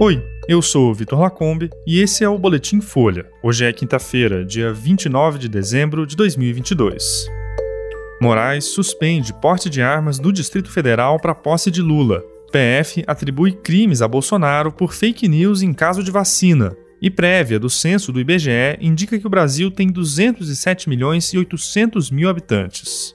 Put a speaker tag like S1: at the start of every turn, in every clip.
S1: Oi, eu sou o Vitor Lacombe e esse é o Boletim Folha. Hoje é quinta-feira, dia 29 de dezembro de 2022. Moraes suspende porte de armas do Distrito Federal para posse de Lula. PF atribui crimes a Bolsonaro por fake news em caso de vacina. E prévia do censo do IBGE indica que o Brasil tem 207 milhões e 800 mil habitantes.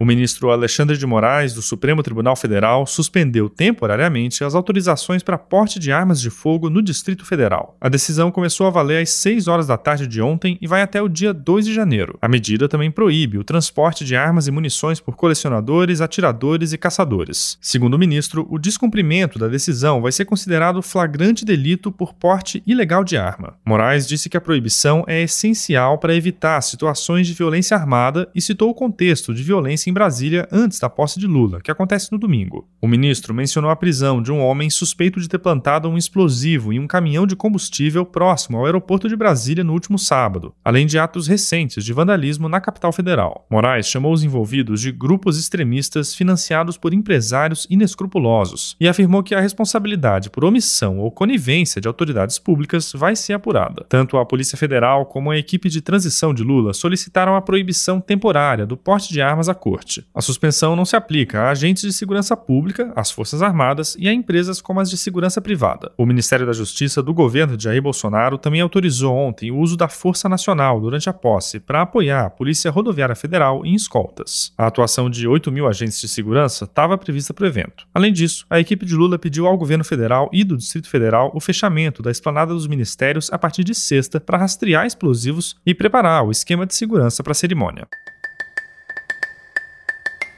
S1: O ministro Alexandre de Moraes, do Supremo Tribunal Federal, suspendeu temporariamente as autorizações para porte de armas de fogo no Distrito Federal. A decisão começou a valer às 6 horas da tarde de ontem e vai até o dia 2 de janeiro. A medida também proíbe o transporte de armas e munições por colecionadores, atiradores e caçadores. Segundo o ministro, o descumprimento da decisão vai ser considerado flagrante delito por porte ilegal de arma. Moraes disse que a proibição é essencial para evitar situações de violência armada e citou o contexto de violência em Brasília antes da posse de Lula, que acontece no domingo. O ministro mencionou a prisão de um homem suspeito de ter plantado um explosivo em um caminhão de combustível próximo ao aeroporto de Brasília no último sábado, além de atos recentes de vandalismo na capital federal. Moraes chamou os envolvidos de grupos extremistas financiados por empresários inescrupulosos e afirmou que a responsabilidade por omissão ou conivência de autoridades públicas vai ser apurada. Tanto a Polícia Federal como a equipe de transição de Lula solicitaram a proibição temporária do porte de armas à cor corte. A suspensão não se aplica a agentes de segurança pública, às Forças Armadas e a empresas como as de segurança privada. O Ministério da Justiça do governo de Jair Bolsonaro também autorizou ontem o uso da Força Nacional durante a posse para apoiar a Polícia Rodoviária Federal em escoltas. A atuação de 8 mil agentes de segurança estava prevista para o evento. Além disso, a equipe de Lula pediu ao governo federal e do Distrito Federal o fechamento da esplanada dos ministérios a partir de sexta para rastrear explosivos e preparar o esquema de segurança para a cerimônia.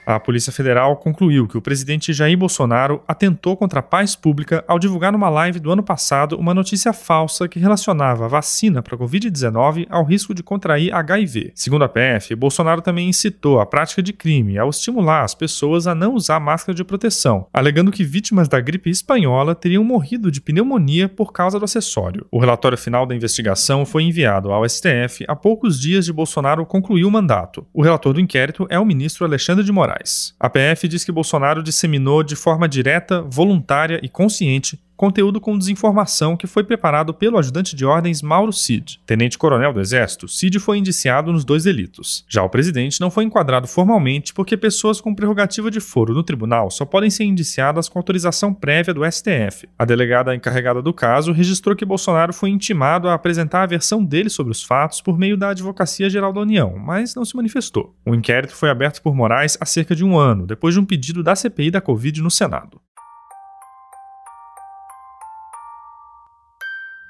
S1: A Polícia Federal concluiu que o presidente Jair Bolsonaro atentou contra a paz pública ao divulgar numa live do ano passado uma notícia falsa que relacionava a vacina para a Covid-19 ao risco de contrair HIV. Segundo a PF, Bolsonaro também incitou a prática de crime ao estimular as pessoas a não usar máscara de proteção, alegando que vítimas da gripe espanhola teriam morrido de pneumonia por causa do acessório. O relatório final da investigação foi enviado ao STF há poucos dias de Bolsonaro concluir o mandato. O relator do inquérito é o ministro Alexandre de Moraes. A PF diz que Bolsonaro disseminou de forma direta, voluntária e consciente conteúdo com desinformação que foi preparado pelo ajudante de ordens Mauro Cid. Tenente-coronel do Exército, Cid foi indiciado nos dois delitos. Já o presidente não foi enquadrado formalmente porque pessoas com prerrogativa de foro no tribunal só podem ser indiciadas com autorização prévia do STF. A delegada encarregada do caso registrou que Bolsonaro foi intimado a apresentar a versão dele sobre os fatos por meio da Advocacia Geral da União, mas não se manifestou. O inquérito foi aberto por Moraes há cerca de um ano, depois de um pedido da CPI da Covid no Senado.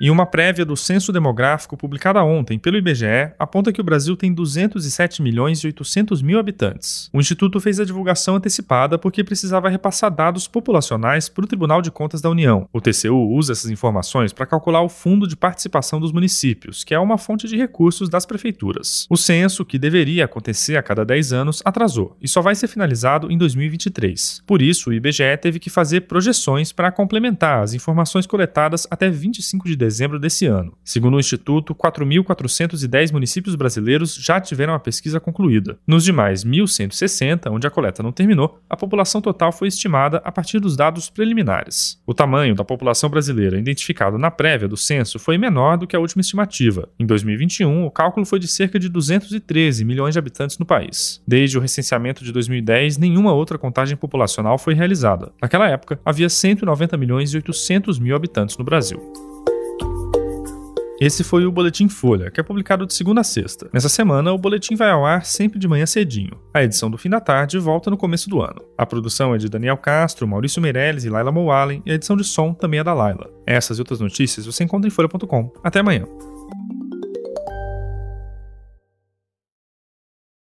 S1: E uma prévia do censo demográfico publicada ontem pelo IBGE aponta que o Brasil tem 207 milhões e 800 mil habitantes. O instituto fez a divulgação antecipada porque precisava repassar dados populacionais para o Tribunal de Contas da União. O TCU usa essas informações para calcular o fundo de participação dos municípios, que é uma fonte de recursos das prefeituras. O censo, que deveria acontecer a cada 10 anos, atrasou e só vai ser finalizado em 2023. Por isso, o IBGE teve que fazer projeções para complementar as informações coletadas até 25 de dezembro dezembro desse ano. Segundo o Instituto, 4.410 municípios brasileiros já tiveram a pesquisa concluída. Nos demais 1.160, onde a coleta não terminou, a população total foi estimada a partir dos dados preliminares. O tamanho da população brasileira identificado na prévia do censo foi menor do que a última estimativa. Em 2021, o cálculo foi de cerca de 213 milhões de habitantes no país. Desde o recenseamento de 2010, nenhuma outra contagem populacional foi realizada. Naquela época, havia 190 milhões e 800 mil habitantes no Brasil. Esse foi o Boletim Folha, que é publicado de segunda a sexta. Nessa semana, o boletim vai ao ar sempre de manhã cedinho. A edição do fim da tarde volta no começo do ano. A produção é de Daniel Castro, Maurício Meirelles e Laila Moalen, e a edição de som também é da Laila. Essas e outras notícias você encontra em folha.com. Até amanhã.